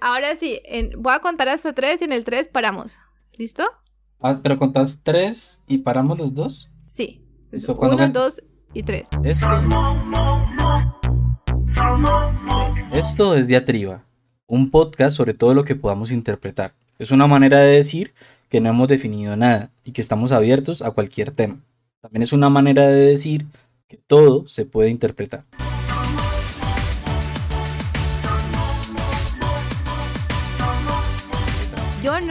ahora sí, voy a contar hasta tres y en el tres paramos. ¿Listo? Ah, pero contás tres y paramos los dos. Sí. Uno, dos y tres. Esto es Diatriba, un podcast sobre todo lo que podamos interpretar. Es una manera de decir que no hemos definido nada y que estamos abiertos a cualquier tema. También es una manera de decir que todo se puede interpretar.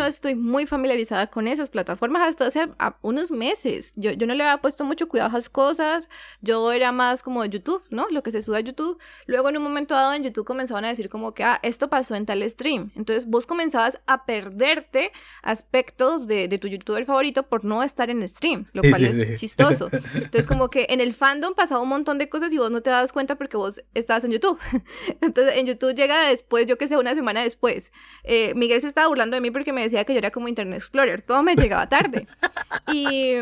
No estoy muy familiarizada con esas plataformas hasta hace unos meses. Yo, yo no le había puesto mucho cuidado a esas cosas. Yo era más como YouTube, ¿no? Lo que se sube a YouTube. Luego en un momento dado en YouTube comenzaban a decir como que, ah, esto pasó en tal stream. Entonces vos comenzabas a perderte aspectos de, de tu youtuber favorito por no estar en stream, lo cual es chistoso. Entonces como que en el fandom pasaba un montón de cosas y vos no te das cuenta porque vos estabas en YouTube. Entonces en YouTube llega después, yo que sé, una semana después. Eh, Miguel se estaba burlando de mí porque me decía que yo era como Internet Explorer, todo me llegaba tarde. y,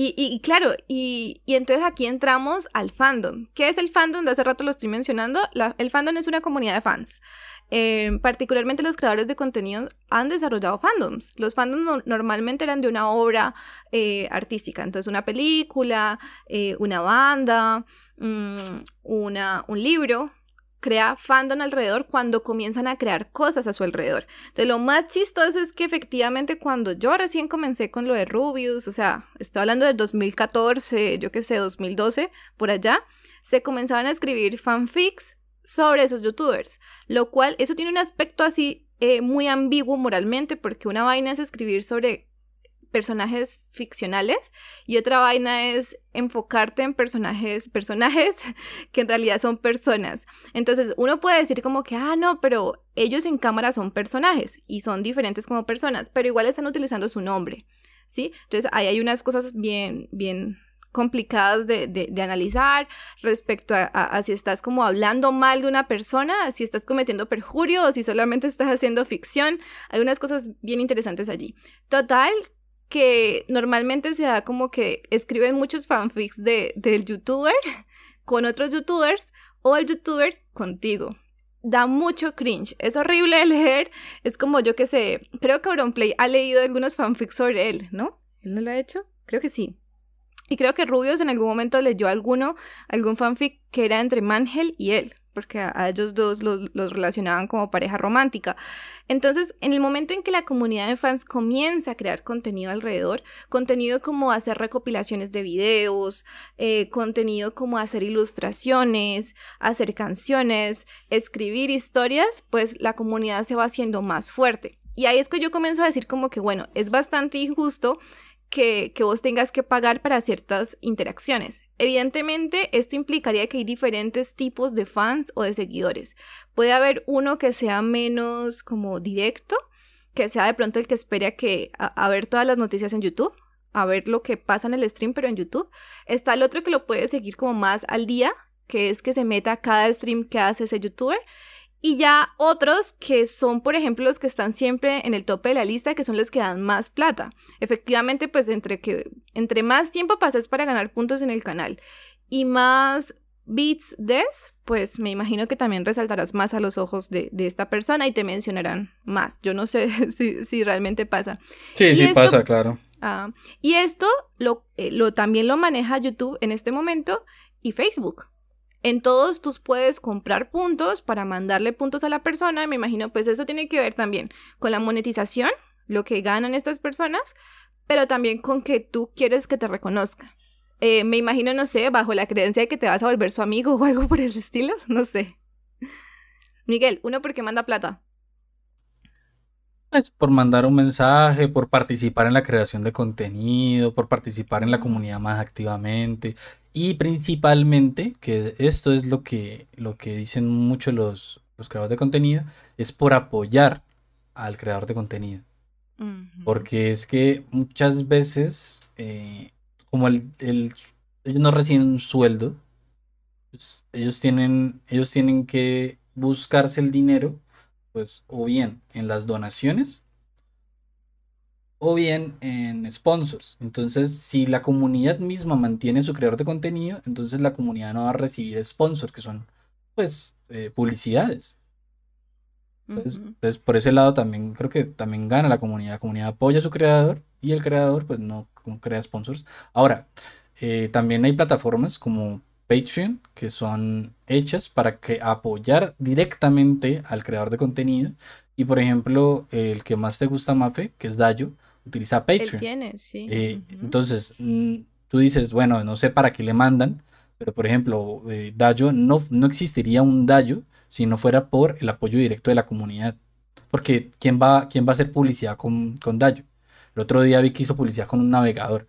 y, claro, y, entonces aquí entramos al fandom. ¿Qué es el fandom? De hace rato lo estoy mencionando. el fandom es una comunidad de fans. Eh, particularmente los creadores de contenido han desarrollado fandoms. Los fandoms normalmente eran de una obra eh, artística, entonces una película, eh, una banda, mm, una, un libro, crea fandom alrededor cuando comienzan a crear cosas a su alrededor. Entonces, lo más chistoso es que efectivamente cuando yo recién comencé con lo de Rubius, o sea, estoy hablando del 2014, yo qué sé, 2012, por allá, se comenzaban a escribir fanfics sobre esos youtubers, lo cual eso tiene un aspecto así eh, muy ambiguo moralmente, porque una vaina es escribir sobre personajes ficcionales y otra vaina es enfocarte en personajes, personajes que en realidad son personas. Entonces uno puede decir como que, ah, no, pero ellos en cámara son personajes y son diferentes como personas, pero igual están utilizando su nombre, ¿sí? Entonces ahí hay unas cosas bien, bien complicadas de, de, analizar respecto a, a, si estás como hablando mal de una persona, si estás cometiendo perjurio o si solamente estás haciendo ficción. Hay unas cosas bien interesantes allí. Total, que normalmente se da como que escriben muchos fanfics de, del youtuber con otros youtubers o el youtuber contigo. Da mucho cringe. Es horrible leer. Es como yo que sé. Creo que Auronplay ha leído algunos fanfics sobre él, ¿no? ¿Él no lo ha hecho? Creo que sí. Y creo que Rubios en algún momento leyó alguno, algún fanfic que era entre Mangel y él porque a, ellos dos los, relacionaban como pareja romántica. Entonces, en el momento en que la comunidad de fans comienza a crear contenido alrededor, contenido como hacer recopilaciones de videos, eh, contenido como hacer ilustraciones, hacer canciones, escribir historias, pues la comunidad se va haciendo más fuerte. Y ahí es que yo comienzo a decir como que, bueno, es bastante injusto que, vos tengas que pagar para ciertas interacciones. Evidentemente, esto implicaría que hay diferentes tipos de fans o de seguidores. Puede haber uno que sea menos como directo, que sea de pronto el que espera que a, ver todas las noticias en YouTube, a ver lo que pasa en el stream, pero en YouTube. Está el otro que lo puede seguir como más al día, que es que se meta cada stream que hace ese youtuber. Y ya otros que son, por ejemplo, los que están siempre en el tope de la lista, que son los que dan más plata. Efectivamente, pues entre, que, entre más tiempo pases para ganar puntos en el canal y más beats des, pues me imagino que también resaltarás más a los ojos de, esta persona y te mencionarán más. Yo no sé si, realmente pasa. Sí, sí pasa, claro. Ah, y esto lo, eh, lo, también lo maneja YouTube en este momento y Facebook. En todos tú puedes comprar puntos para mandarle puntos a la persona. Me imagino, pues eso tiene que ver también con la monetización, lo que ganan estas personas, pero también con que tú quieres que te reconozca. Eh, me imagino, no sé, bajo la creencia de que te vas a volver su amigo o algo por el estilo, no sé. Miguel, uno porque manda plata. Pues por mandar un mensaje, por participar en la creación de contenido, por participar en la comunidad más activamente. Y principalmente, que esto es lo que, lo que dicen mucho los, los creadores de contenido, es por apoyar al creador de contenido. Porque es que muchas veces, eh, como el, ellos no reciben un sueldo, pues ellos, tienen, ellos tienen que buscarse el dinero pues o bien en las donaciones o bien en sponsors. Entonces, si la comunidad misma mantiene su creador de contenido, entonces la comunidad no va a recibir sponsors, que son pues eh, publicidades. Entonces, por ese lado también creo que también gana la comunidad. La comunidad apoya a su creador y el creador pues no, crea sponsors. Ahora, eh, también hay plataformas como Patreon que son hechas para que apoyar directamente al creador de contenido. Y por ejemplo, el que más te gusta, Mafe, que es Dayo, utiliza Patreon. tiene, sí. Eh, entonces, mm, tú dices, bueno, no sé para qué le mandan, pero por ejemplo, eh, Dayo, no, no existiría un Dayo si no fuera por el apoyo directo de la comunidad. Porque ¿quién va, quién va a hacer publicidad con, con Dayo? El otro día vi que hizo publicidad con un navegador,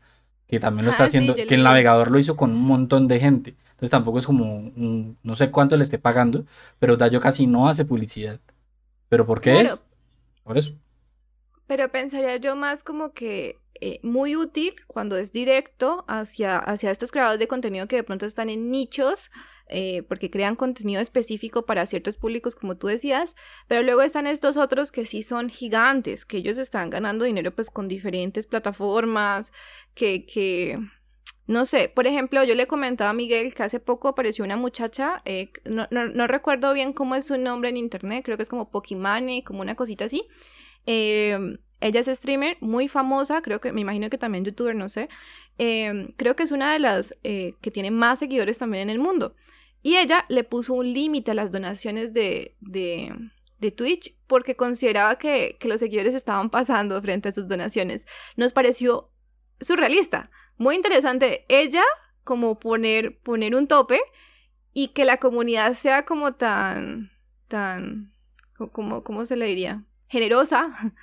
que también lo está ah, haciendo, que el navegador lo hizo con un montón de gente. Entonces tampoco es como, no sé cuánto le esté pagando, pero Dayo casi no hace publicidad. ¿Pero por qué es? Por eso. Pero pensaría yo más como que eh, muy útil cuando es directo hacia, hacia estos creadores de contenido que de pronto están en nichos, eh, porque crean contenido específico para ciertos públicos, como tú decías, pero luego están estos otros que sí son gigantes, que ellos están ganando dinero pues con diferentes plataformas, que, que no sé, por ejemplo, yo le comentaba a Miguel que hace poco apareció una muchacha, eh, no, no, recuerdo bien cómo es su nombre en internet, creo que es como Pokimane, como una cosita así. Eh, ella es streamer muy famosa, creo que, me imagino que también youtuber, no sé. Em, creo que es una de las eh, que tiene más seguidores también en el mundo. Y ella le puso un límite a las donaciones de, de, de Twitch porque consideraba que, que, los seguidores estaban pasando frente a sus donaciones. Nos pareció surrealista, muy interesante. Ella como poner, poner un tope y que la comunidad sea como tan, tan, como, ¿cómo se le diría? Generosa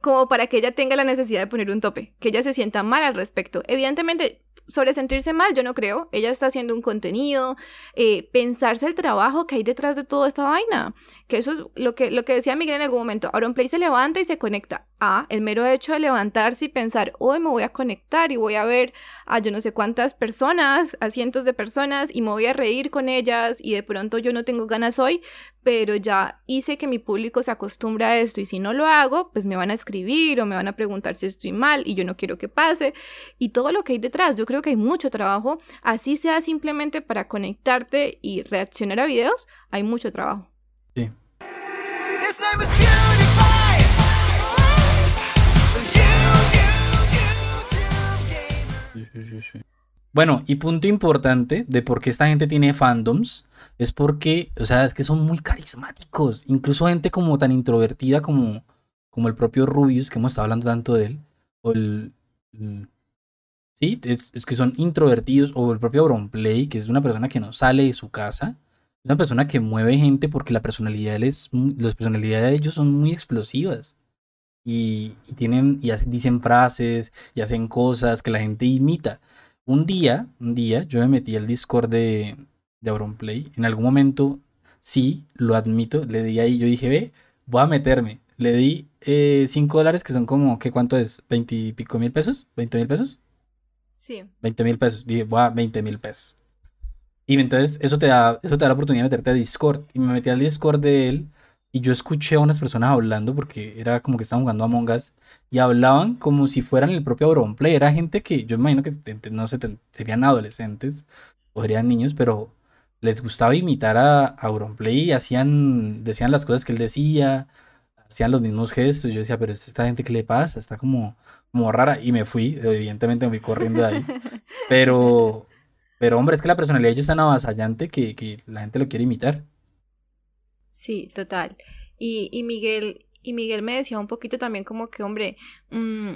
como para que ella tenga la necesidad de poner un tope, que ella se sienta mal al respecto. Evidentemente, sobre sentirse mal, yo no creo. Ella está haciendo un contenido, eh, pensarse el trabajo que hay detrás de toda esta vaina. Que eso es lo que, lo que decía Miguel en algún momento. Play se levanta y se conecta. El mero hecho de levantarse y pensar, hoy me voy a conectar y voy a ver a yo no sé cuántas personas, a cientos de personas y me voy a reír con ellas y de pronto yo no tengo ganas hoy, pero ya hice que mi público se acostumbre a esto y si no lo hago, pues me van a escribir o me van a preguntar si estoy mal y yo no quiero que pase y todo lo que hay detrás. Yo creo que hay mucho trabajo, así sea simplemente para conectarte y reaccionar a videos, hay mucho trabajo. Sí. Bueno, y punto importante de por qué esta gente tiene fandoms es porque, o sea, es que son muy carismáticos. Incluso gente como tan introvertida como, como el propio Rubius, que hemos estado hablando tanto de él. O el. sí, es, que son introvertidos. O el propio Auronplay, que es una persona que no sale de su casa. Es una persona que mueve gente porque la personalidad les, las personalidades de ellos son muy explosivas. Y, y tienen, y dicen frases y hacen cosas que la gente imita. Un día, un día, yo me metí al Discord de, de Auronplay. En algún momento, sí, lo admito, le di ahí, yo dije, ve, voy a meterme. Le di 5 eh, dólares, que son como, ¿qué cuánto es? ¿20 y pico mil pesos? ¿20 mil pesos? Sí. 20 mil pesos. Dije, voy a 20 mil pesos. Y entonces eso te, da, eso te da la oportunidad de meterte a Discord. Y me metí al Discord de él. Y yo escuché a unas personas hablando porque era como que estaban jugando Among Us y hablaban como si fueran el propio Auronplay. Era gente que yo imagino que no sé, serían adolescentes o serían niños, pero les gustaba imitar a, Auronplay y hacían, decían las cosas que él decía, hacían los mismos gestos. Yo decía, pero esta gente, ¿qué le pasa? Está como, como rara. Y me fui, evidentemente me fui corriendo de ahí. Pero, pero hombre, es que la personalidad de ellos es tan avasallante que, que la gente lo quiere imitar. Sí, total. Y, y Miguel, y Miguel me decía un poquito también como que, hombre, mmm,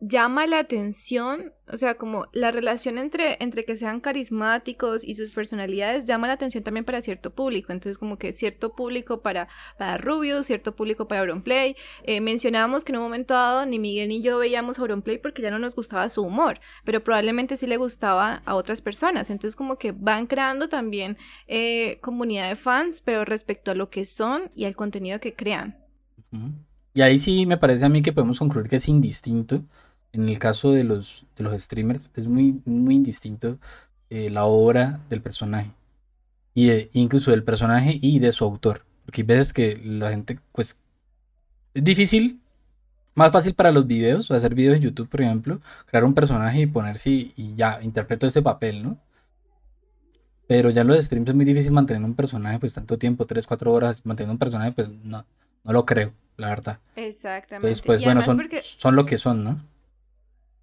llama la atención, o sea, como la relación entre, entre que sean carismáticos y sus personalidades llama la atención también para cierto público. Entonces, como que cierto público para, para Rubius, cierto público para Auronplay. Eh, mencionábamos que en un momento dado ni Miguel ni yo veíamos Auronplay porque ya no nos gustaba su humor, pero probablemente sí le gustaba a otras personas. Entonces, como que van creando también eh, comunidad de fans, pero respecto a lo que son y al contenido que crean. Y ahí sí me parece a mí que podemos concluir que es indistinto en el caso de los, de los streamers es muy, muy indistinto eh, la obra del personaje. Y incluso del personaje y de su autor. Porque hay veces que la gente, pues, es difícil, más fácil para los videos, hacer videos en YouTube, por ejemplo, crear un personaje y ponerse y, y ya, interpreto este papel, ¿no? Pero ya los streams es muy difícil mantener un personaje pues tanto tiempo, 3, 4 horas, mantener un personaje pues no, no lo creo, la verdad. Exactamente. Entonces pues bueno, son, son lo que son, ¿no?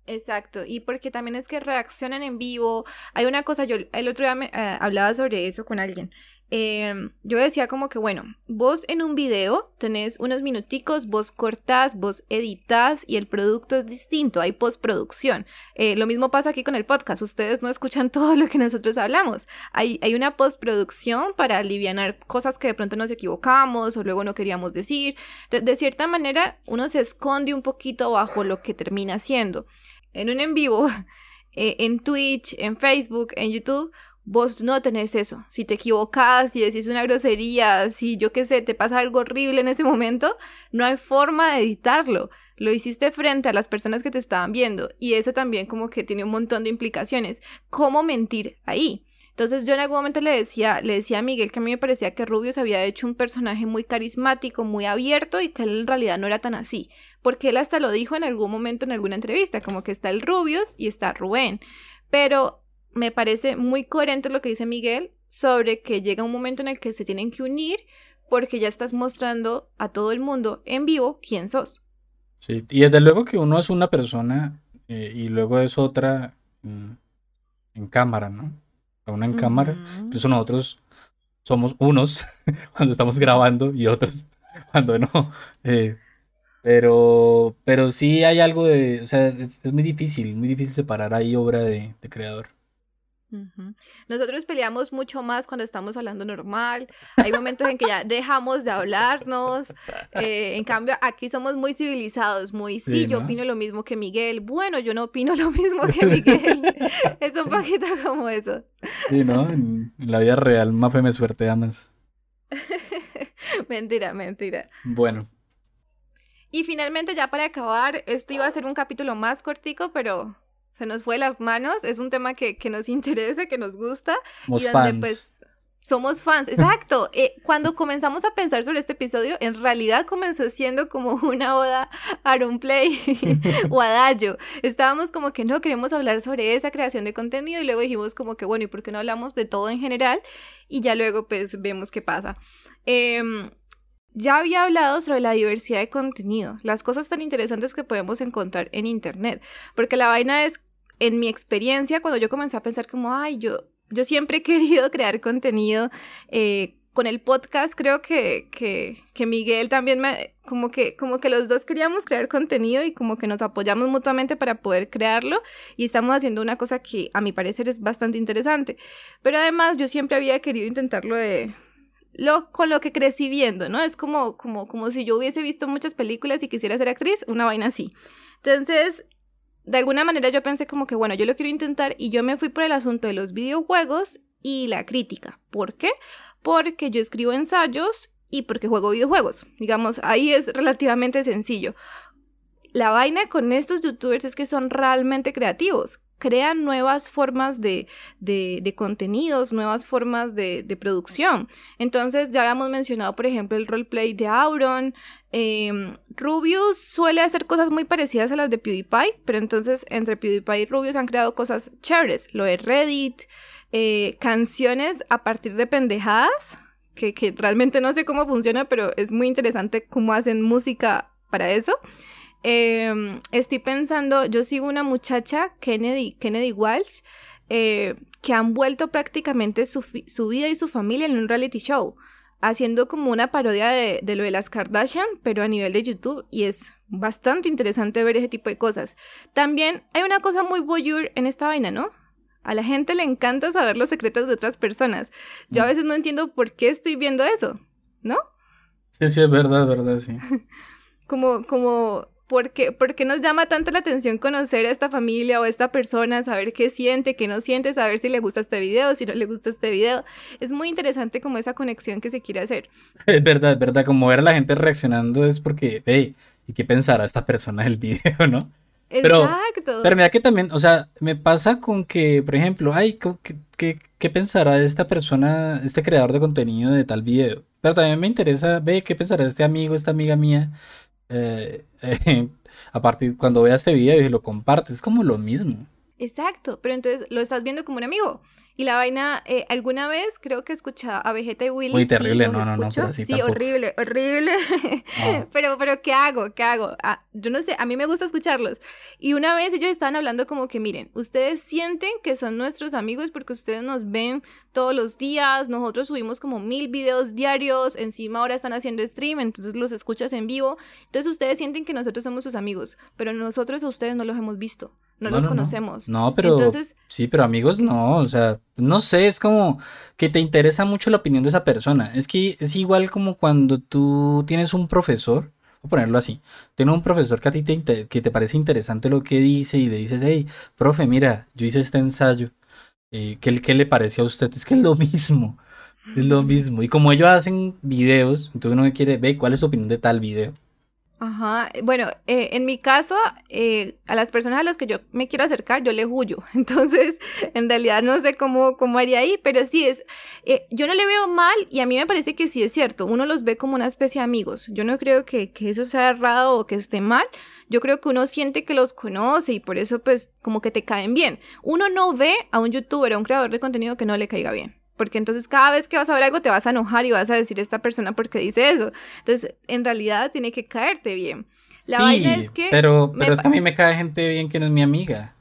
Exacto, y porque también es que reaccionan en vivo. Hay una cosa, yo el otro día me, eh, hablaba sobre eso con alguien. Em, yo decía como que, bueno, vos en un video tenés unos minuticos, vos cortás, vos editas y el producto es distinto, hay postproducción. Eh, lo mismo pasa aquí con el podcast, ustedes no escuchan todo lo que nosotros hablamos. Hay, hay una postproducción para aliviar cosas que de pronto nos equivocamos o luego no queríamos decir. De, de cierta manera, uno se esconde un poquito bajo lo que termina siendo en un en vivo, eh, en Twitch, en Facebook, en YouTube, vos no tenés eso. Si te equivocas, si decís una grosería, si yo qué sé, te pasa algo horrible en ese momento, no hay forma de editarlo. Lo hiciste frente a las personas que te estaban viendo y eso también como que tiene un montón de implicaciones. ¿Cómo mentir ahí? Entonces yo en algún momento le decía, le decía a Miguel que a mí me parecía que Rubius había hecho un personaje muy carismático, muy abierto y que él en realidad no era tan así, porque él hasta lo dijo en algún momento en alguna entrevista, como que está el Rubius y está Rubén, pero me parece muy coherente lo que dice Miguel sobre que llega un momento en el que se tienen que unir porque ya estás mostrando a todo el mundo en vivo quién sos. Sí, y desde luego que uno es una persona eh, y luego es otra mm, en cámara, ¿no? Una en cámara. Incluso nosotros somos unos cuando estamos grabando y otros cuando no. Eh, pero, pero sí hay algo de, o sea, es, muy difícil, muy difícil separar ahí obra de creador. Nosotros peleamos mucho más cuando estamos hablando normal. Hay momentos en que ya dejamos de hablarnos. Eh, en cambio, aquí somos muy civilizados, muy sí, yo opino lo mismo que Miguel. Bueno, yo no opino lo mismo que Miguel. es un poquito como eso. Sí, ¿no? En, la vida real, Mafe me suerte amas. mentira, mentira. Bueno. Y finalmente, ya para acabar, esto iba a ser un capítulo más cortico, pero se nos fue las manos, es un tema que, nos interesa, que nos gusta. Somos y donde pues somos fans, exacto. Eh, cuando comenzamos a pensar sobre este episodio, en realidad comenzó siendo como una oda a Play o a Dayo. Estábamos como que no queremos hablar sobre esa creación de contenido y luego dijimos como que bueno, ¿y por qué no hablamos de todo en general? Y ya luego pues vemos qué pasa. Em, ya había hablado sobre la diversidad de contenido, las cosas tan interesantes que podemos encontrar en Internet, porque la vaina es en mi experiencia, cuando yo comencé a pensar como, ay, yo, yo siempre he querido crear contenido, eh, con el podcast creo que, que, que, Miguel también me, como que, como que los dos queríamos crear contenido y como que nos apoyamos mutuamente para poder crearlo y estamos haciendo una cosa que a mi parecer es bastante interesante. Pero además yo siempre había querido intentarlo de, lo, con lo que crecí viendo, ¿no? Es como, como, como si yo hubiese visto muchas películas y quisiera ser actriz, una vaina así. Entonces, de alguna manera yo pensé como que, bueno, yo lo quiero intentar y yo me fui por el asunto de los videojuegos y la crítica. ¿Por qué? Porque yo escribo ensayos y porque juego videojuegos. Digamos, ahí es relativamente sencillo. La vaina con estos youtubers es que son realmente creativos crean nuevas formas de, de, contenidos, nuevas formas de, producción. Entonces, ya habíamos mencionado, por ejemplo, el roleplay de Auron. Eh, Rubius suele hacer cosas muy parecidas a las de PewDiePie, pero entonces entre PewDiePie y Rubius han creado cosas chéveres. Lo de Reddit, eh, canciones a partir de pendejadas, que, que realmente no sé cómo funciona, pero es muy interesante cómo hacen música para eso. Em, estoy pensando, yo sigo una muchacha, Kennedy, Kennedy Walsh, eh, que han vuelto prácticamente su, vida y su familia en un reality show, haciendo como una parodia de, lo de las Kardashian, pero a nivel de YouTube, y es bastante interesante ver ese tipo de cosas. También hay una cosa muy voyeur en esta vaina, ¿no? A la gente le encanta saber los secretos de otras personas. Yo a mm. veces no entiendo por qué estoy viendo eso, ¿no? Sí, sí, es verdad, es verdad, sí. como, como ¿Por qué, nos llama tanto la atención conocer a esta familia o a esta persona, saber qué siente, qué no siente, saber si le gusta este video, si no le gusta este video? Es muy interesante como esa conexión que se quiere hacer. Es verdad, es verdad, como ver a la gente reaccionando es porque, hey, ¿y qué pensará esta persona del video, no? Pero, Exacto. Pero mira que también, o sea, me pasa con que, por ejemplo, ay, ¿qué, qué, pensará esta persona, este creador de contenido de tal video? Pero también me interesa, ve, ¿qué pensará este amigo, esta amiga mía? Eh, a partir cuando veas este video y lo compartes, es como lo mismo. Exacto, pero entonces lo estás viendo como un amigo. Y la vaina, eh, alguna vez creo que escuchaba a Vegeta y Willy. Muy terrible, no, no, no, pero sí, horrible, horrible. pero, pero, ¿qué hago? ¿Qué hago? Ah, yo no sé, a mí me gusta escucharlos. Y una vez ellos estaban hablando como que, miren, ustedes sienten que son nuestros amigos porque ustedes nos ven todos los días, nosotros subimos como mil videos diarios, encima ahora están haciendo stream, entonces los escuchas en vivo. Entonces ustedes sienten que nosotros somos sus amigos, pero nosotros a ustedes no los hemos visto no, los conocemos. No, pero sí, pero amigos no, o sea, no sé, es como que te interesa mucho la opinión de esa persona. Es que es igual como cuando tú tienes un profesor, voy a ponerlo así, tienes un profesor que a ti te, que te parece interesante lo que dice y le dices, hey, profe, mira, yo hice este ensayo, eh, ¿qué, ¿qué le parece a usted? Es que es lo mismo, es lo mismo. Y como ellos hacen videos, entonces uno quiere ver cuál es su opinión de tal video. Ajá, bueno, eh, en mi caso, eh, a las personas a las que yo me quiero acercar, yo le huyo. Entonces, en realidad no sé cómo, cómo haría ahí, pero sí es, eh, yo no le veo mal y a mí me parece que sí es cierto, uno los ve como una especie de amigos. Yo no creo que, que eso sea errado o que esté mal, yo creo que uno siente que los conoce y por eso pues como que te caen bien. Uno no ve a un youtuber, a un creador de contenido que no le caiga bien porque entonces cada vez que vas a ver algo te vas a enojar y vas a decir esta persona porque dice eso. Entonces, en realidad tiene que caerte bien. La vaina es que... Pero, pero es que a mí me cae gente bien que no es mi amiga.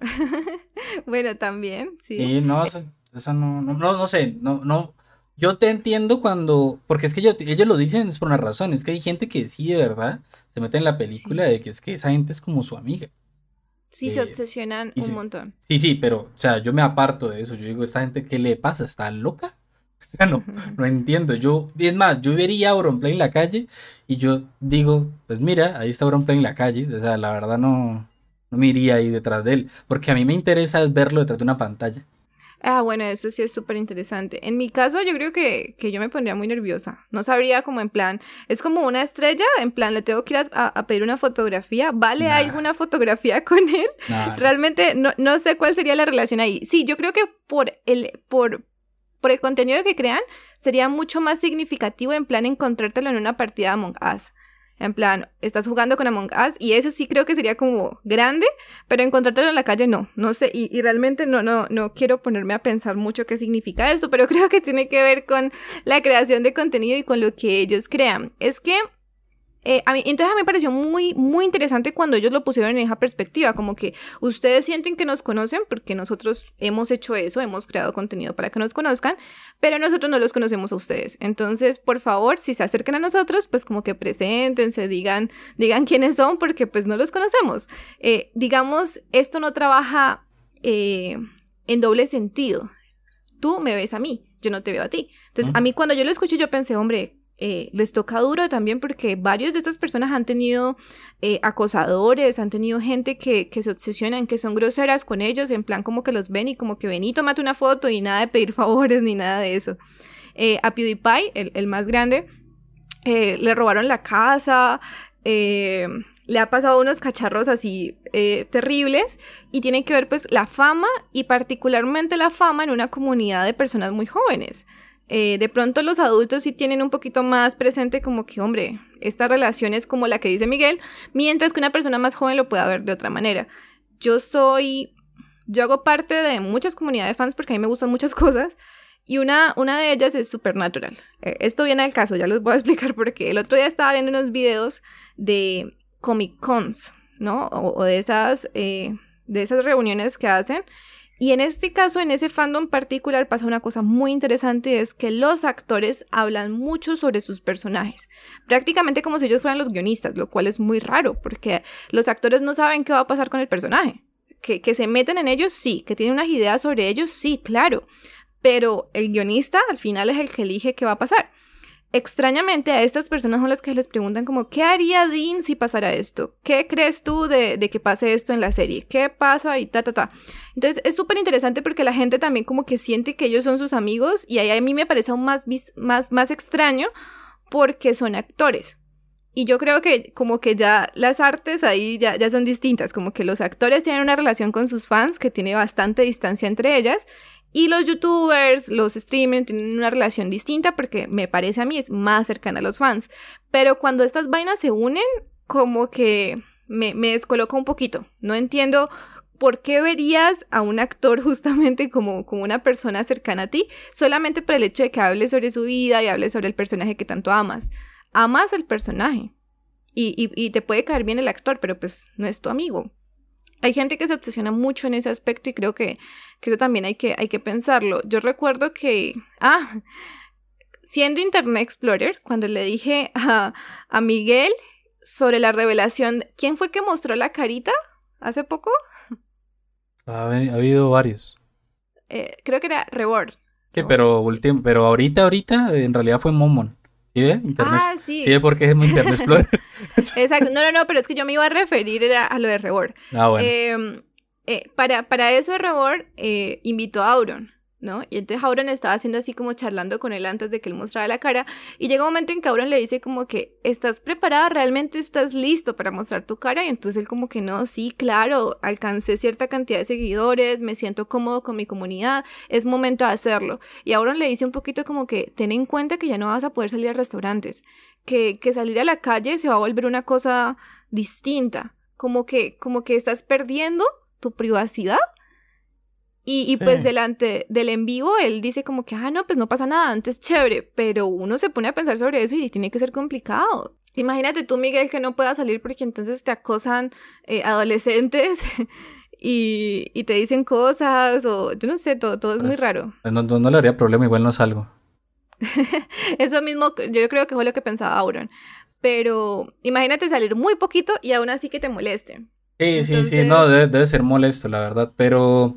bueno, también, sí. Y no, eso, no, no, no, sé, no, no. Yo te entiendo cuando, porque es que ellos, ellos lo dicen es por una razón, es que hay gente que sí, de verdad, se mete en la película de que es que esa gente es como su amiga. Sí, se eh, obsesionan un montón. Sí, sí, pero, o sea, yo me aparto de eso. Yo digo, ¿esta gente qué le pasa? ¿Está loca? O sea, no, no entiendo. Yo, es más, yo vería a Auronplay en la calle y yo digo, pues mira, ahí está Auronplay en la calle. O sea, la verdad no, no me iría ahí detrás de él. Porque a mí me interesa verlo detrás de una pantalla. Ah, bueno, eso sí es súper interesante. En mi caso, yo creo que, que, yo me pondría muy nerviosa. No sabría como en plan, es como una estrella, en plan, le tengo que ir a, pedir una fotografía. ¿Vale alguna fotografía con él? Realmente no, no sé cuál sería la relación ahí. Sí, yo creo que por el, por, por el contenido que crean, sería mucho más significativo en plan encontrártelo en una partida de Among Us. En plan, estás jugando con Among Us y eso sí creo que sería como grande, pero encontrártelo en la calle no, no sé, y, y, realmente no, no, no quiero ponerme a pensar mucho qué significa eso, pero creo que tiene que ver con la creación de contenido y con lo que ellos crean. Es que eh, a mí, entonces a mí me pareció muy, muy interesante cuando ellos lo pusieron en esa perspectiva, como que ustedes sienten que nos conocen porque nosotros hemos hecho eso, hemos creado contenido para que nos conozcan, pero nosotros no los conocemos a ustedes. Entonces, por favor, si se acercan a nosotros, pues como que preséntense, digan, digan quiénes son porque pues no los conocemos. Eh, digamos, esto no trabaja eh, en doble sentido. Tú me ves a mí, yo no te veo a ti. Entonces, a mí cuando yo lo escuché, yo pensé, hombre, eh, les toca duro también porque varios de estas personas han tenido eh, acosadores, han tenido gente que, se obsesionan, que son groseras con ellos, en plan como que los ven y como que ven y una foto y nada de pedir favores ni nada de eso. Eh, a PewDiePie, el, más grande, le robaron la casa, le ha pasado unos cacharros así terribles y tiene que ver pues la fama y particularmente la fama en una comunidad de personas muy jóvenes. Eh, de pronto los adultos sí tienen un poquito más presente como que, hombre, esta relación es como la que dice Miguel, mientras que una persona más joven lo pueda ver de otra manera. Yo soy, yo hago parte de muchas comunidades de fans porque a mí me gustan muchas cosas y una, una de ellas es Supernatural. Eh, esto viene al caso, ya les voy a explicar por qué. El otro día estaba viendo unos videos de Comic Cons, ¿no? O, de, esas, eh, de esas reuniones que hacen y en este caso, en ese fandom particular, pasa una cosa muy interesante, es que los actores hablan mucho sobre sus personajes, prácticamente como si ellos fueran los guionistas, lo cual es muy raro, porque los actores no saben qué va a pasar con el personaje. Que, que se meten en ellos, sí, que tienen unas ideas sobre ellos, sí, claro, pero el guionista al final es el que elige qué va a pasar extrañamente a estas personas son las que les preguntan como, ¿qué haría Dean si pasara esto? ¿Qué crees tú de, que pase esto en la serie? ¿Qué pasa? Y ta, ta, ta. Entonces es súper interesante porque la gente también como que siente que ellos son sus amigos y ahí a mí me parece aún más, más, más extraño porque son actores. Y yo creo que como que ya las artes ahí ya, ya son distintas, como que los actores tienen una relación con sus fans que tiene bastante distancia entre ellas y los youtubers, los streamers tienen una relación distinta porque me parece a mí es más cercana a los fans. Pero cuando estas vainas se unen, como que me, me descoloca un poquito. No entiendo ¿por qué verías a un actor justamente como, como una persona cercana a ti? Solamente por el hecho de que hable sobre su vida y hable sobre el personaje que tanto amas. Amas el personaje y, y, te puede caer bien el actor, pero pues no es tu amigo. Hay gente que se obsesiona mucho en ese aspecto y creo que, que eso también hay que, hay que pensarlo. Yo recuerdo que, ah, siendo Internet Explorer, cuando le dije a, a Miguel sobre la revelación, ¿quién fue que mostró la carita hace poco? Ha, habido varios. Eh, creo que era Reward. pero, pero ahorita, ahorita, en realidad fue Momon. ¿Sí ve? Internet. Ah, sí. ¿Sí porque es muy Internet Explorer? Exacto. No, no, no, pero es que yo me iba a referir a lo de Reward. Ah, bueno. Em, eh, para, para eso Reward eh, invitó a Auron. ¿No? Y entonces Auron estaba haciendo así como charlando con él antes de que él mostrara la cara y llega un momento en que Auron le dice como que ¿estás preparada? ¿Realmente estás listo para mostrar tu cara? Y entonces él como que no, sí, claro, alcancé cierta cantidad de seguidores, me siento cómodo con mi comunidad, es momento de hacerlo. Y Auron le dice un poquito como que ten en cuenta que ya no vas a poder salir a restaurantes, que, que salir a la calle se va a volver una cosa distinta, como que, como que estás perdiendo tu privacidad y, pues delante del en vivo, él dice como que, ah, no, pues no pasa nada, antes chévere, pero uno se pone a pensar sobre eso y tiene que ser complicado. Imagínate tú, Miguel, que no puedas salir porque entonces te acosan eh, adolescentes y, y, te dicen cosas o yo no sé, todo, todo es muy pues, raro. No, no, le haría problema, igual no salgo. eso mismo yo creo que fue lo que pensaba Auron. Pero imagínate salir muy poquito y aún así que te moleste. Sí, sí, sí, no, debe, debe ser molesto, la verdad, pero...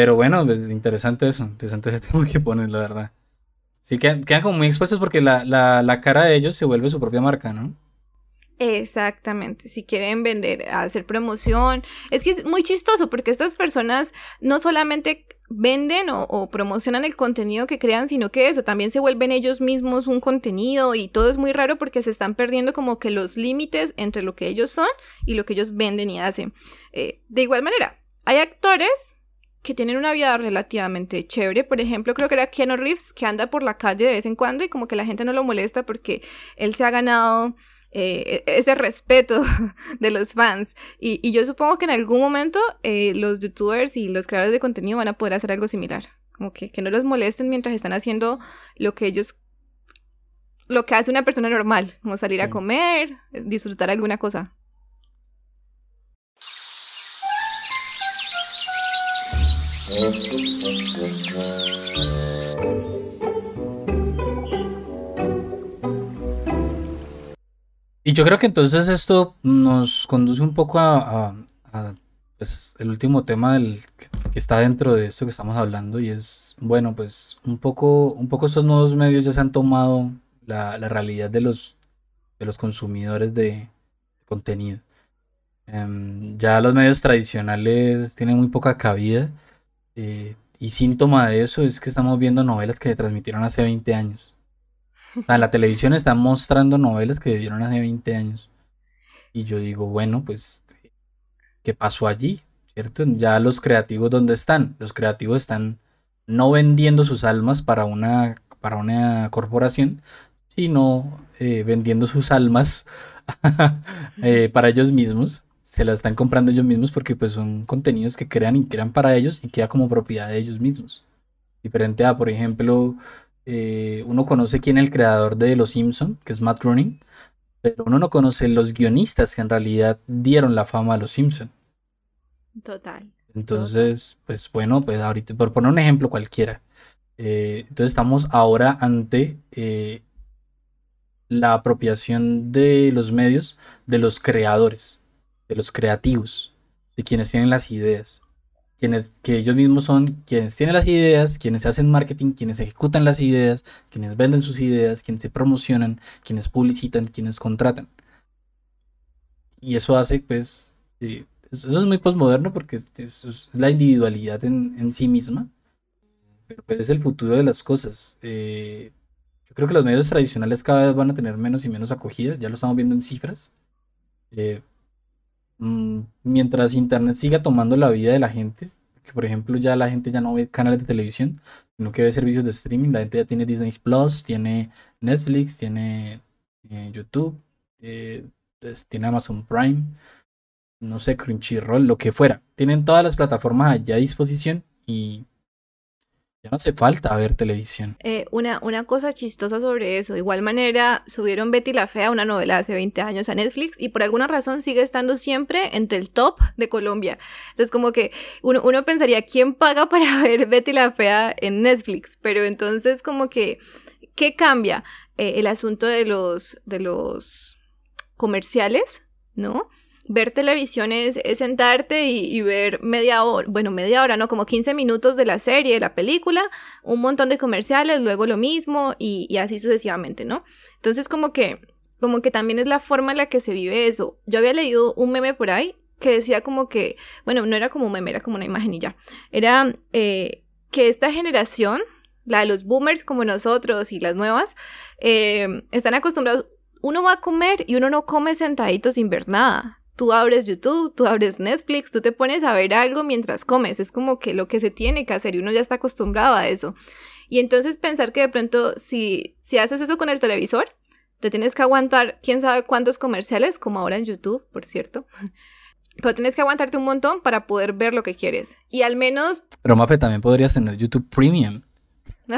Pero bueno, pues, interesante eso, interesante ese tema que ponen, la verdad. Sí, quedan, quedan como muy expuestos porque la, la, la, cara de ellos se vuelve su propia marca, ¿no? Exactamente, si quieren vender, hacer promoción, es que es muy chistoso porque estas personas no solamente venden o, promocionan el contenido que crean, sino que eso, también se vuelven ellos mismos un contenido y todo es muy raro porque se están perdiendo como que los límites entre lo que ellos son y lo que ellos venden y hacen. Eh, de igual manera, hay actores que tienen una vida relativamente chévere. Por ejemplo, creo que era Keanu Reeves, que anda por la calle de vez en cuando y como que la gente no lo molesta porque él se ha ganado eh, e-, ese respeto de los fans. Y, yo supongo que en algún momento eh, los youtubers y los creadores de contenido van a poder hacer algo similar. Como que, que no los molesten mientras están haciendo lo que ellos... Lo que hace una persona normal, como salir a comer, disfrutar alguna cosa. Y yo creo que entonces esto nos conduce un poco a, pues, el último tema del, que, está dentro de esto que estamos hablando y es, bueno, pues un poco, un poco estos nuevos medios ya se han tomado la, realidad de los, de los consumidores de contenido. Em, ya los medios tradicionales tienen muy poca cabida eh, y síntoma de eso es que estamos viendo novelas que se transmitieron hace 20 años. la televisión está mostrando novelas que se dieron hace 20 años. Y yo digo, bueno, pues, ¿qué pasó allí? ¿Cierto? Ya los creativos, ¿dónde están? Los creativos están no vendiendo sus almas para una, para una corporación, sino eh, vendiendo sus almas eh, para ellos mismos se la están comprando ellos mismos porque pues son contenidos que crean y crean para ellos y queda como propiedad de ellos mismos. Diferente a, por ejemplo, eh, uno conoce quién es el creador de Los Simpson, que es Matt Groening, pero uno no conoce los guionistas que en realidad dieron la fama a Los Simpson. Total. Entonces, pues bueno, pues ahorita, por poner un ejemplo cualquiera, eh, entonces estamos ahora ante eh, la apropiación de los medios de los creadores de los creativos, de quienes tienen las ideas, quienes, que ellos mismos son quienes tienen las ideas, quienes hacen marketing, quienes ejecutan las ideas, quienes venden sus ideas, quienes se promocionan, quienes publicitan, quienes contratan. Y eso hace, pues, eh, eso es muy postmoderno porque es la individualidad en, sí misma, pero pues, es el futuro de las cosas. Eh, yo creo que los medios tradicionales cada vez van a tener menos y menos acogida, ya lo estamos viendo en cifras. Eh, mientras Internet siga tomando la vida de la gente, que por ejemplo ya la gente ya no ve canales de televisión, sino que ve servicios de streaming, la gente ya tiene Disney Plus, tiene Netflix, tiene eh, YouTube, eh, pues, tiene Amazon Prime. no sé, Crunchyroll, lo que fuera. Tienen todas las plataformas allá a disposición y ya no hace falta ver televisión. Eh, una, una cosa chistosa sobre eso. De igual manera, subieron Betty la Fea, una novela hace 20 años a Netflix, y por alguna razón sigue estando siempre entre el top de Colombia. Entonces, como que uno, uno pensaría, ¿quién paga para ver Betty la Fea en Netflix? Pero entonces, como que, ¿qué cambia? Eh, el asunto de los, de los comerciales, ¿no? Ver televisión es, sentarte y, ver media hora, bueno, media hora, ¿no? Como 15 minutos de la serie, de la película, un montón de comerciales, luego lo mismo y, así sucesivamente, ¿no? Entonces como que, como que también es la forma en la que se vive eso. Yo había leído un meme por ahí que decía como que, bueno, no era como un meme, era como una imagen y ya. Era eh, que esta generación, la de los boomers como nosotros y las nuevas, eh, están acostumbrados, uno va a comer y uno no come sentadito sin ver nada tú abres YouTube, tú abres Netflix, tú te pones a ver algo mientras comes, es como que lo que se tiene que hacer y uno ya está acostumbrado a eso. Y entonces pensar que de pronto si, si haces eso con el televisor, te tienes que aguantar quién sabe cuántos comerciales, como ahora en YouTube, por cierto. Pero tienes que aguantarte un montón para poder ver lo que quieres. Y al menos... Pero Mafe, también podrías tener YouTube Premium.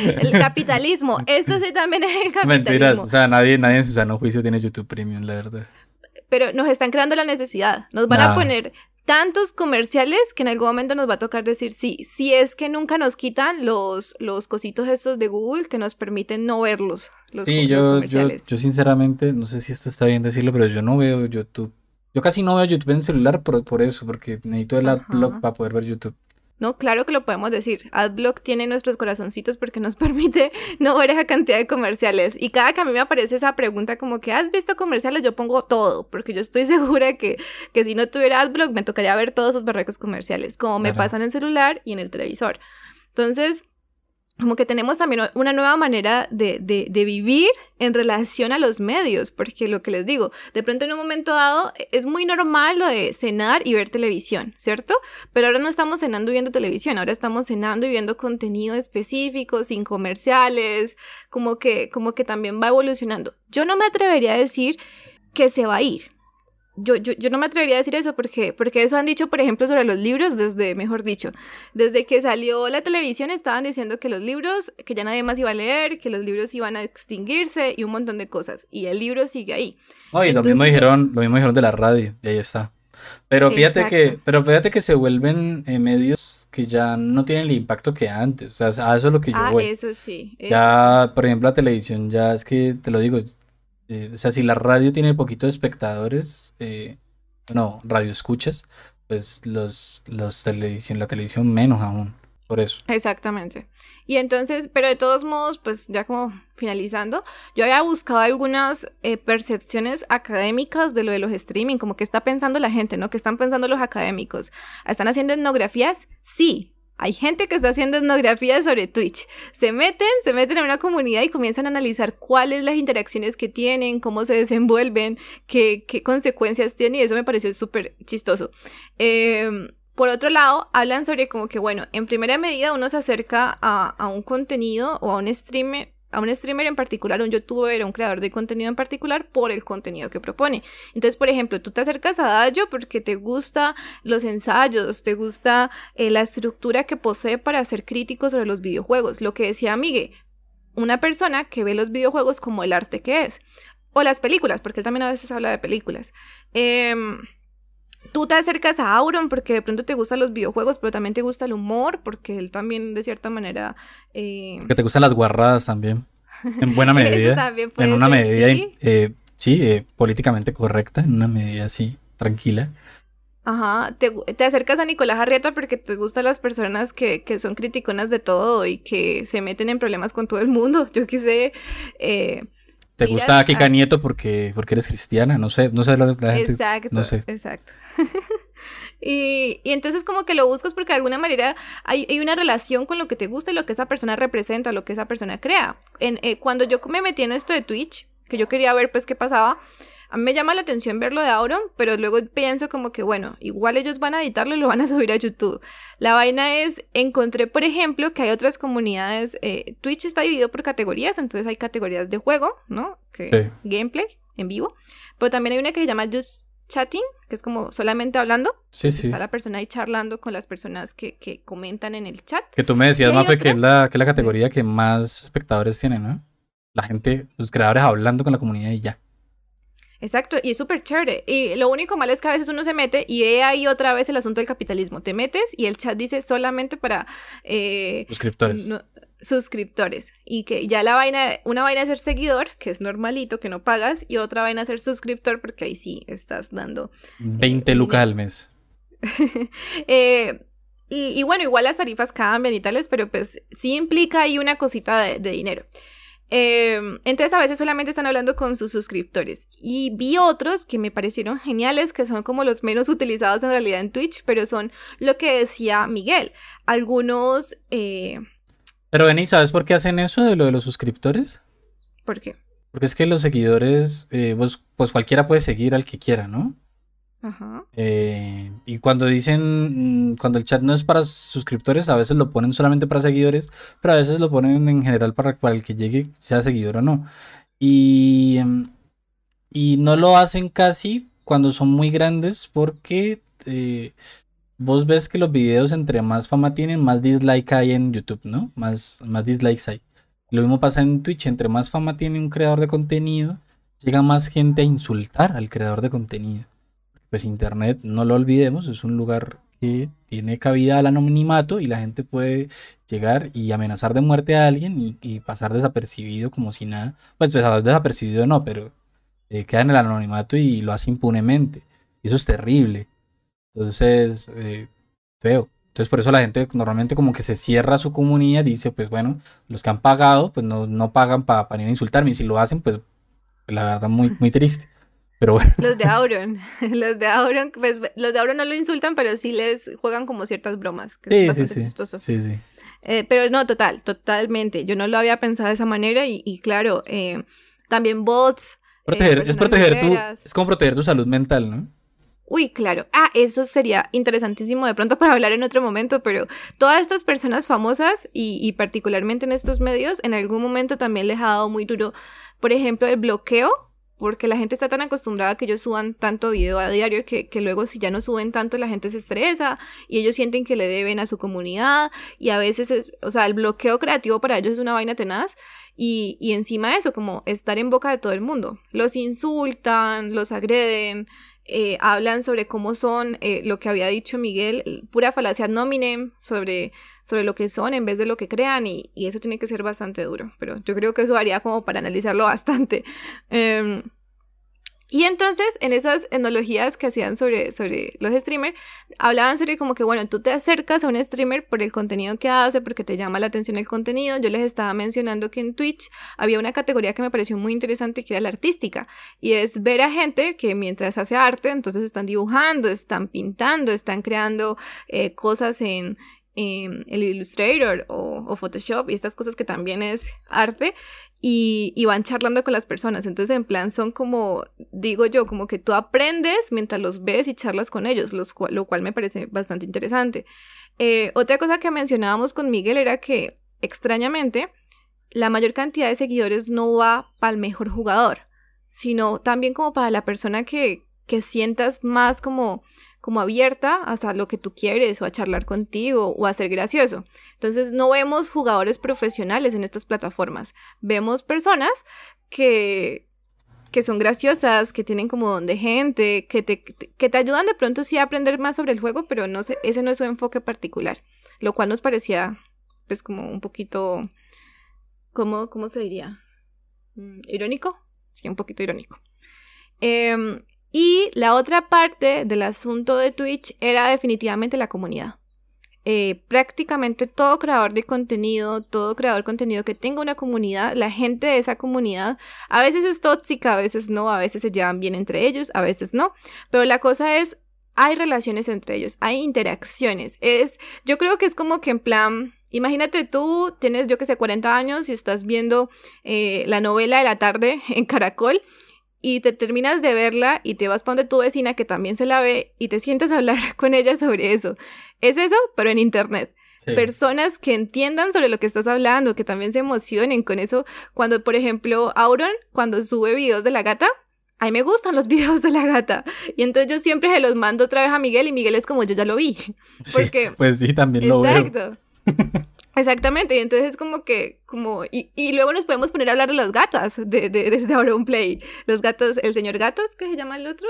el capitalismo. Esto sí también es el capitalismo. Mentiras. O sea, nadie, nadie en su sano juicio tiene YouTube Premium, la verdad pero nos están creando la necesidad. Nos van a poner tantos comerciales que en algún momento nos va a tocar decir sí, si es que nunca nos quitan los, los cositos estos de Google que nos permiten no verlos. sí, yo, yo, yo sinceramente, no sé si esto está bien decirlo, pero yo no veo YouTube. Yo casi no veo YouTube en celular por, por eso, porque necesito el adblock para poder ver YouTube. No, claro que lo podemos decir. AdBlock tiene nuestros corazoncitos porque nos permite no ver esa cantidad de comerciales. Y cada que a mí me aparece esa pregunta como que has visto comerciales, yo pongo todo, porque yo estoy segura que, que si no tuviera AdBlock me tocaría ver todos esos barracos comerciales, como me pasan en el celular y en el televisor. Entonces, como que tenemos también una nueva manera de, de, vivir en relación a los medios, porque lo que les digo, de pronto en un momento dado es muy normal lo de cenar y ver televisión, ¿cierto? Pero ahora no estamos cenando y viendo televisión, ahora estamos cenando y viendo contenido específico, sin comerciales, como que, como que también va evolucionando. Yo no me atrevería a decir que se va a ir, yo, yo, yo, no me atrevería a decir eso porque, porque eso han dicho, por ejemplo, sobre los libros desde, mejor dicho, desde que salió la televisión estaban diciendo que los libros, que ya nadie más iba a leer, que los libros iban a extinguirse y un montón de cosas. Y el libro sigue ahí. y lo mismo dijeron, lo mismo dijeron de la radio, y ahí está. Pero fíjate que, pero fíjate que se vuelven eh, medios que ya no tienen el impacto que antes. O sea, a eso es lo que yo ah, voy. Eso sí. ya, por ejemplo, la televisión, ya es que te lo digo, eh, o sea, si la radio tiene poquitos espectadores, eh, no, radio escuchas, pues los, los televisión, la televisión menos aún, por eso. Exactamente. Y entonces, pero de todos modos, pues ya como finalizando, yo había buscado algunas eh, percepciones académicas de lo de los streaming, como que está pensando la gente, ¿no? Que están pensando los académicos. ¿Están haciendo etnografías? Sí, hay gente que está haciendo etnografías sobre Twitch. Se meten, se meten en una comunidad y comienzan a analizar cuáles las interacciones que tienen, cómo se desenvuelven, qué, qué consecuencias tienen y eso me pareció súper chistoso. Em, por otro lado, hablan sobre como que, bueno, en primera medida uno se acerca a, a un contenido o a un streamer a un streamer en particular, un youtuber, un creador de contenido en particular, por el contenido que propone. Entonces, por ejemplo, tú te acercas a Dayo porque te gusta los ensayos, te gusta eh, la estructura que posee para ser crítico sobre los videojuegos. Lo que decía Migue, una persona que ve los videojuegos como el arte que es. O las películas, porque él también a veces habla de películas. Eh, tú te acercas a Auron porque de pronto te gustan los videojuegos, pero también te gusta el humor, porque él también de cierta manera... Eh... Porque te gustan las guarradas también, en buena medida. en una medida, sí, eh, sí eh, políticamente correcta, en una medida así, tranquila. Ajá, te, te, acercas a Nicolás Arrieta porque te gustan las personas que, que, son criticonas de todo y que se meten en problemas con todo el mundo. Yo quise... Eh, ¿Te gusta Kika Nieto porque, porque eres cristiana? No sé, no sé la, gente. Exacto, no sé. exacto. y, y, entonces como que lo buscas porque de alguna manera hay, hay, una relación con lo que te gusta y lo que esa persona representa, lo que esa persona crea. En, eh, cuando yo me metí en esto de Twitch, que yo quería ver pues qué pasaba, a mí me llama la atención verlo de Auron, pero luego pienso como que, bueno, igual ellos van a editarlo y lo van a subir a YouTube. La vaina es, encontré, por ejemplo, que hay otras comunidades, eh, Twitch está dividido por categorías, entonces hay categorías de juego, ¿no? Que, Gameplay en vivo, pero también hay una que se llama Just chatting, que es como solamente hablando. Sí, sí. Está la persona ahí charlando con las personas que, que comentan en el chat. Que tú me decías, Mafe, que es la, que es la categoría que más espectadores tiene, ¿no? La gente, los creadores hablando con la comunidad y ya. Exacto, y es súper chévere. Y lo único malo es que a veces uno se mete y ve ahí otra vez el asunto del capitalismo. Te metes y el chat dice solamente para... Eh, suscriptores. suscriptores. Y que ya la vaina, una vaina es ser seguidor, que es normalito, que no pagas, y otra vaina es ser suscriptor, porque ahí sí estás dando... 20 eh, lucas al mes. Eh, y, bueno, igual las tarifas cambian y tales, pero pues sí implica ahí una cosita de dinero. Em, entonces a veces solamente están hablando con sus suscriptores. Y vi otros que me parecieron geniales, que son como los menos utilizados en realidad en Twitch, pero son lo que decía Miguel. Algunos... Eh, pero Benny, ¿sabes por qué hacen eso de lo de los suscriptores? ¿Por qué? Porque es que los seguidores, eh, pues, pues cualquiera puede seguir al que quiera, ¿no? Eh, y cuando dicen, mm, cuando el chat no es para suscriptores, a veces lo ponen solamente para seguidores, pero a veces lo ponen en general para, para el que llegue, sea seguidor o no. Y, em, y no lo hacen casi cuando son muy grandes porque eh, vos ves que los videos entre más fama tienen, más dislike hay en YouTube, ¿no? Más, más dislikes hay. Lo mismo pasa en Twitch, entre más fama tiene un creador de contenido, llega más gente a insultar al creador de contenido pues Internet, no lo olvidemos, es un lugar que tiene cabida al anonimato y la gente puede llegar y amenazar de muerte a alguien y, pasar desapercibido como si nada. Pues, pues desapercibido no, pero eh, queda en el anonimato y lo hace impunemente. Y eso es terrible. Entonces, eh, feo. Entonces por eso la gente normalmente como que se cierra su comunidad, dice, pues bueno, los que han pagado, pues no, no pagan para ir a insultarme. Y si lo hacen, pues la verdad muy, muy triste. Los de Auron. Los de Auron, pues los de Auron no lo insultan, pero sí les juegan como ciertas bromas. Que es bastante chistoso. Sí, sí. Eh, pero no, total, totalmente. Yo no lo había pensado de esa manera y, claro, eh, también bots. Proteger, eh, es proteger tu, es como proteger tu salud mental, ¿no? Uy, claro. Ah, eso sería interesantísimo de pronto para hablar en otro momento, pero todas estas personas famosas y, y, particularmente en estos medios, en algún momento también les ha dado muy duro, por ejemplo, el bloqueo porque la gente está tan acostumbrada a que ellos suban tanto video a diario que, luego si ya no suben tanto la gente se estresa y ellos sienten que le deben a su comunidad y a veces es, o sea, el bloqueo creativo para ellos es una vaina tenaz y, encima de eso, como estar en boca de todo el mundo. Los insultan, los agreden, eh, hablan sobre cómo son, eh, lo que había dicho Miguel, pura falacia nominem sobre, sobre lo que son en vez de lo que crean y, y, eso tiene que ser bastante duro, pero yo creo que eso haría como para analizarlo bastante. Em, y entonces, en esas enologías que hacían sobre, sobre los streamers, hablaban sobre como que, bueno, tú te acercas a un streamer por el contenido que hace, porque te llama la atención el contenido. Yo les estaba mencionando que en Twitch había una categoría que me pareció muy interesante, que era la artística. Y es ver a gente que mientras hace arte, entonces están dibujando, están pintando, están creando eh, cosas en, el Illustrator o, o, Photoshop y estas cosas que también es arte y, van charlando con las personas. Entonces, en plan, son como, digo yo, como que tú aprendes mientras los ves y charlas con ellos, lo cual me parece bastante interesante. Eh, otra cosa que mencionábamos con Miguel era que, extrañamente, la mayor cantidad de seguidores no va para el mejor jugador, sino también como para la persona que, que sientas más como como abierta hasta lo que tú quieres o a charlar contigo o a ser gracioso. Entonces no vemos jugadores profesionales en estas plataformas, vemos personas que que son graciosas, que tienen como don de gente, que te, que te ayudan de pronto sí a aprender más sobre el juego, pero no ese no es su enfoque particular, lo cual nos parecía pues como un poquito, ¿cómo, cómo se diría? Mm, ¿Irónico? Sí, un poquito irónico. Eh, y la otra parte del asunto de Twitch era definitivamente la comunidad. Eh, prácticamente todo creador de contenido, todo creador de contenido que tenga una comunidad, la gente de esa comunidad a veces es tóxica, a veces no, a veces se llevan bien entre ellos, a veces no, pero la cosa es, hay relaciones entre ellos, hay interacciones, es, yo creo que es como que en plan, Imagínate tú, tienes yo que sé 40 años y estás viendo eh, la novela de la tarde en Caracol y te terminas de verla y te vas para donde tu vecina que también se la ve y te sientes a hablar con ella sobre eso. Es eso, pero en internet. Personas que entiendan sobre lo que estás hablando, que también se emocionen con eso. Cuando, por ejemplo, Auron, cuando sube videos de la gata, a mí me gustan los videos de la gata. Y entonces yo siempre se los mando otra vez a Miguel y Miguel es como, yo ya lo vi. Porque... pues sí, también lo veo. Exacto. Exactamente, y entonces es como que, como, y, y, luego nos podemos poner a hablar de las gatas de, de, de, un Play. Los gatos, el señor Gatos, ¿qué se llama el otro?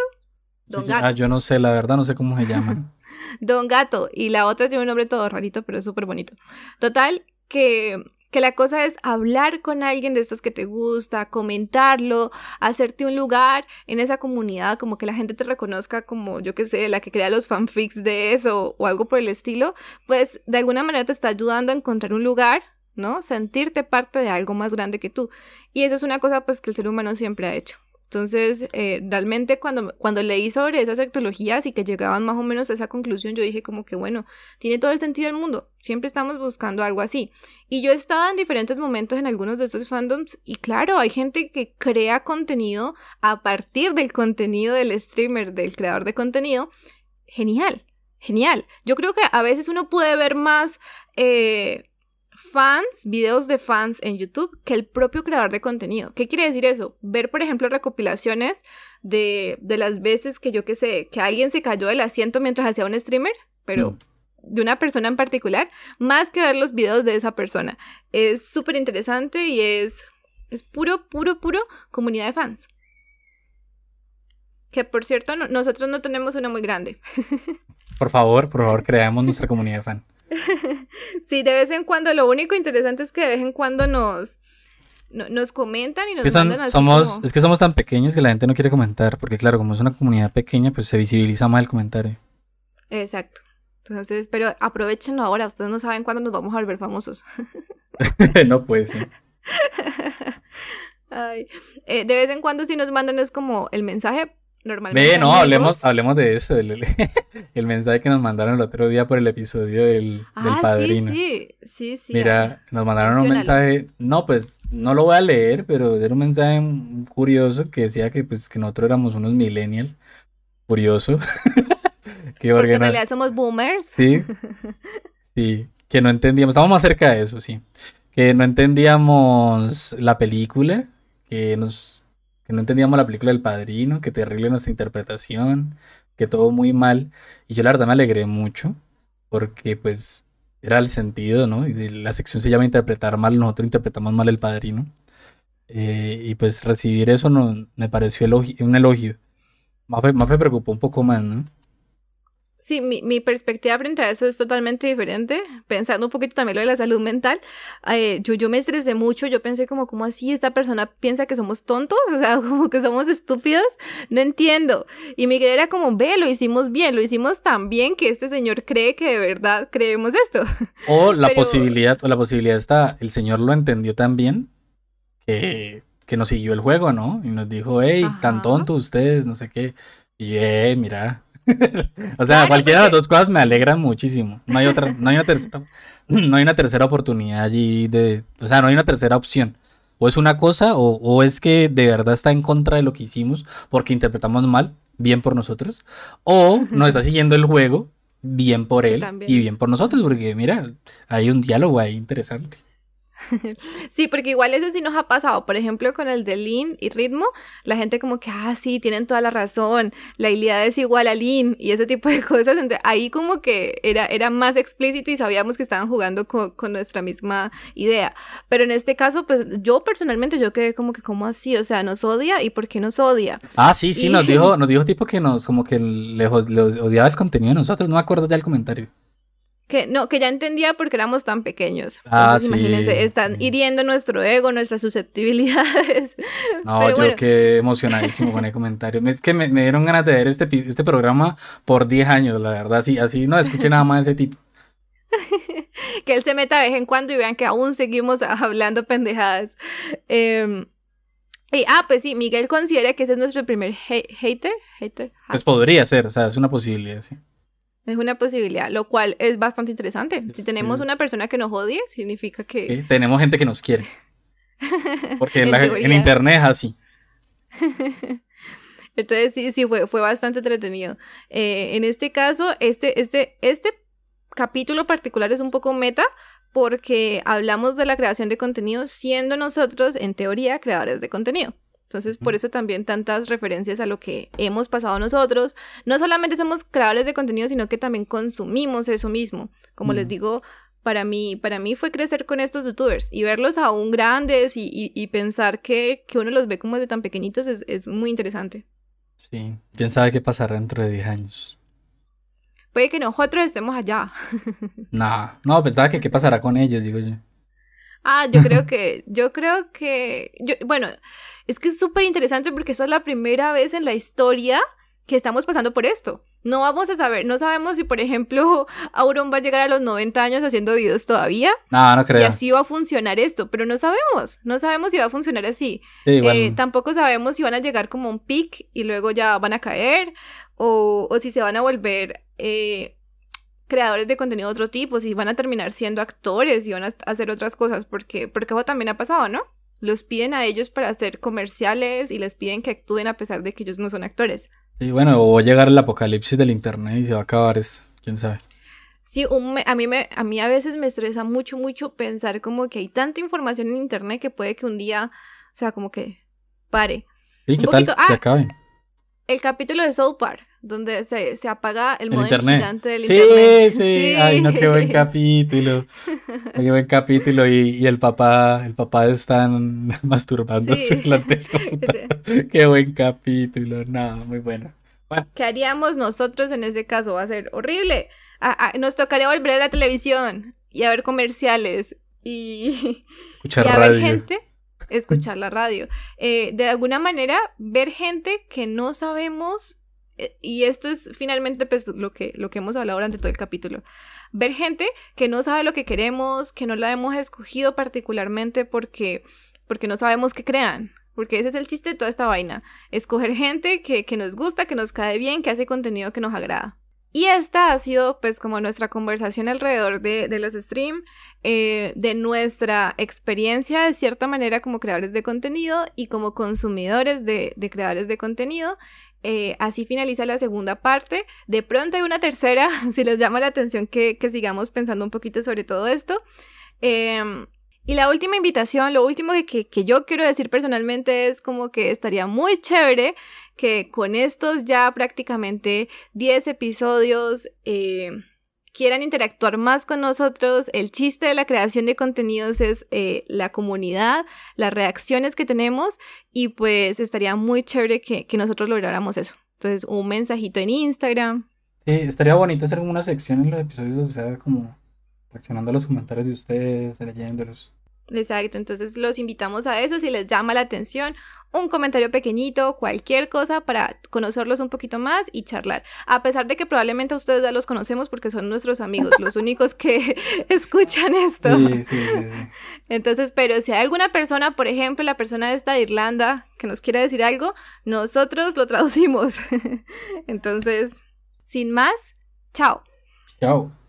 Don Gato. Ah, yo no sé, la verdad no sé cómo se llama. Don Gato, y la otra tiene un nombre todo rarito, pero es súper bonito. Total, que que la cosa es hablar con alguien de estos que te gusta, comentarlo, hacerte un lugar en esa comunidad, como que la gente te reconozca como, yo qué sé, la que crea los fanfics de eso o algo por el estilo, pues de alguna manera te está ayudando a encontrar un lugar, ¿no? Sentirte parte de algo más grande que tú. Y eso es una cosa pues que el ser humano siempre ha hecho. Entonces, eh, realmente cuando, cuando leí sobre esas ectologías y que llegaban más o menos a esa conclusión, yo dije como que bueno, tiene todo el sentido del mundo, siempre estamos buscando algo así. Y yo he estado en diferentes momentos en algunos de estos fandoms y claro, hay gente que crea contenido a partir del contenido del streamer, del creador de contenido. Genial, genial. Yo creo que a veces uno puede ver más... Eh, fans, videos de fans en YouTube que el propio creador de contenido. ¿Qué quiere decir eso? Ver, por ejemplo, recopilaciones de, de las veces que yo que sé, que alguien se cayó del asiento mientras hacía un streamer, pero mm. de una persona en particular, más que ver los videos de esa persona. Es súper interesante y es, es puro, puro, puro comunidad de fans. Que por cierto, nosotros no tenemos una muy grande. Por favor, por favor, creamos nuestra comunidad de fans. sí, de vez en cuando, lo único interesante es que de vez en cuando nos, nos comentan y nos mandan así somos, Es que somos tan pequeños que la gente no quiere comentar, porque claro, como es una comunidad pequeña, pues se visibiliza más el comentario. Exacto. Entonces, pero aprovechenlo ahora, ustedes no saben cuándo nos vamos a volver famosos. no puede ser. Ay. Eh, de vez en cuando si nos mandan es como el mensaje Normalmente. no, hablemos, hablemos de eso. El, mensaje que nos mandaron el otro día por el episodio del, ah, padrino. Sí, sí, sí, Mira, nos mandaron un mensaje. No, pues no lo voy a leer, pero era un mensaje curioso que decía que, pues, que nosotros éramos unos millennials. Curioso. que Porque en realidad somos boomers. Sí. Sí. Que no entendíamos. Estamos más cerca de eso, sí. Que no entendíamos la película. Que nos que no entendíamos la película del padrino, que terrible nuestra interpretación, que todo muy mal. Y yo la verdad me alegré mucho, porque pues era el sentido, ¿no? Y la sección se llama interpretar mal, nosotros interpretamos mal el padrino. Eh, y pues recibir eso no, me pareció un elogio. Más más me preocupó un poco más, ¿no? Sí, mi, mi, perspectiva frente a eso es totalmente diferente. Pensando un poquito también lo de la salud mental, eh, yo, yo me estresé mucho, yo pensé como, ¿cómo así esta persona piensa que somos tontos? O sea, como que somos estúpidos, no entiendo. Y Miguel era como, ve, lo hicimos bien, lo hicimos tan bien que este señor cree que de verdad creemos esto. O la posibilidad, o la posibilidad está, el señor lo entendió tan bien que, que nos siguió el juego, ¿no? Y nos dijo, hey, tan tontos ustedes, no sé qué. Y, eh, mira, o sea, cualquiera de las dos cosas me alegran muchísimo. No hay otra, no hay una tercera, no hay una tercera oportunidad allí de, o sea, no hay una tercera opción. O es una cosa, o, es que de verdad está en contra de lo que hicimos porque interpretamos mal, bien por nosotros, o nos está siguiendo el juego, bien por él y bien por nosotros, porque mira, hay un diálogo ahí interesante. sí, porque igual eso sí nos ha pasado. Por ejemplo, con el de lean y ritmo, la gente como que, ah, sí, tienen toda la razón, la habilidad es igual a lean y ese tipo de cosas. Entonces, ahí como que era, era más explícito y sabíamos que estaban jugando con, nuestra misma idea. Pero en este caso, pues yo personalmente, yo quedé como que, ¿cómo así? O sea, nos odia y ¿por qué nos odia? Ah, sí, sí, nos dijo, nos dijo tipo que nos, como que le odiaba el contenido de nosotros. No me acuerdo ya el comentario. Que no, que ya entendía porque éramos tan pequeños. Ah, Entonces, imagínense, están hiriendo nuestro ego, nuestras susceptibilidades. No, yo quedé emocionadísimo con el comentario. Es que me, dieron ganas de ver este, este programa por 10 años, la verdad. Así, así no escuché nada más de ese tipo. que él se meta de vez en cuando y vean que aún seguimos hablando pendejadas. Em, y, ah, pues sí, Miguel considera que ese es nuestro primer hater. hater. Pues podría ser, o sea, es una posibilidad, sí. Es una posibilidad, lo cual es bastante interesante. Si tenemos una persona que nos odie, significa que... tenemos gente que nos quiere. Porque en, internet es así. Entonces sí, sí, fue, fue bastante entretenido. Eh, en este caso, este, este, este capítulo particular es un poco meta porque hablamos de la creación de contenido siendo nosotros, en teoría, creadores de contenido. Entonces, por eso también tantas referencias a lo que hemos pasado nosotros. No solamente somos creadores de contenido, sino que también consumimos eso mismo. Como les digo, para mí, para mí fue crecer con estos youtubers y verlos aún grandes y, y, pensar que, que, uno los ve como de tan pequeñitos es, es muy interesante. Sí, quién sabe qué pasará dentro de 10 años. Puede que nosotros estemos allá. no, no, pensaba que qué pasará con ellos, digo yo. Ah, yo creo que, yo creo que, yo, bueno, es que es súper interesante porque esta es la primera vez en la historia que estamos pasando por esto. No vamos a saber, no sabemos si, por ejemplo, Auron va a llegar a los 90 años haciendo videos todavía. No, no creo. Si así va a funcionar esto, pero no sabemos, no sabemos si va a funcionar así. Eh, tampoco sabemos si van a llegar como un pic y luego ya van a caer, o, o si se van a volver eh, creadores de contenido de otro tipo, si van a terminar siendo actores y van a hacer otras cosas, porque, porque eso también ha pasado, ¿no? Los piden a ellos para hacer comerciales y les piden que actúen a pesar de que ellos no son actores. Y bueno, o llegar el apocalipsis del internet y se va a acabar eso, quién sabe. Sí, a, mí me, a mí a veces me estresa mucho, mucho pensar como que hay tanta información en internet que puede que un día, o sea, como que pare. ¿Y qué tal? se ah, acabe. El capítulo de Soul Park, donde se, se apaga el, el gigante del sí, internet. Sí, sí, ay, no, qué buen capítulo. qué buen capítulo. Y, y, el papá, el papá está masturbándose del computador. qué buen capítulo, no, muy bueno. ¿Qué haríamos nosotros en ese caso? Va a ser horrible. nos tocaría volver a la televisión y a ver comerciales y, Escuchar y a ver gente escuchar la radio. Eh, de alguna manera, ver gente que no sabemos y esto es finalmente pues, lo, que, lo que hemos hablado durante todo el capítulo. Ver gente que no sabe lo que queremos, que no la hemos escogido particularmente porque, porque no sabemos qué crean. Porque ese es el chiste de toda esta vaina. Escoger gente que, que nos gusta, que nos cae bien, que hace contenido que nos agrada. Y esta ha sido pues como nuestra conversación alrededor de, de los stream, eh, de nuestra experiencia de cierta manera como creadores de contenido y como consumidores de, de creadores de contenido. Eh, así finaliza la segunda parte. De pronto hay una tercera, si les llama la atención que, sigamos pensando un poquito sobre todo esto. Em, y la última invitación, lo último que, yo quiero decir personalmente es como que estaría muy chévere que con estos ya prácticamente 10 episodios eh, quieran interactuar más con nosotros. El chiste de la creación de contenidos es eh, la comunidad, las reacciones que tenemos y pues estaría muy chévere que, nosotros lográramos eso. Entonces, un mensajito en Instagram. Sí, estaría bonito hacer una sección en los episodios, o sea, como reaccionando a los comentarios de ustedes, leyéndolos. Exacto, entonces los invitamos a eso si les llama la atención, un comentario pequeñito, cualquier cosa para conocerlos un poquito más y charlar. A pesar de que probablemente ustedes ya los conocemos porque son nuestros amigos, los únicos que escuchan esto. Sí, sí, sí, entonces, pero si hay alguna persona, por ejemplo, la persona de esta de Irlanda que nos quiere decir algo, nosotros lo traducimos. entonces, sin más, chao. Chao.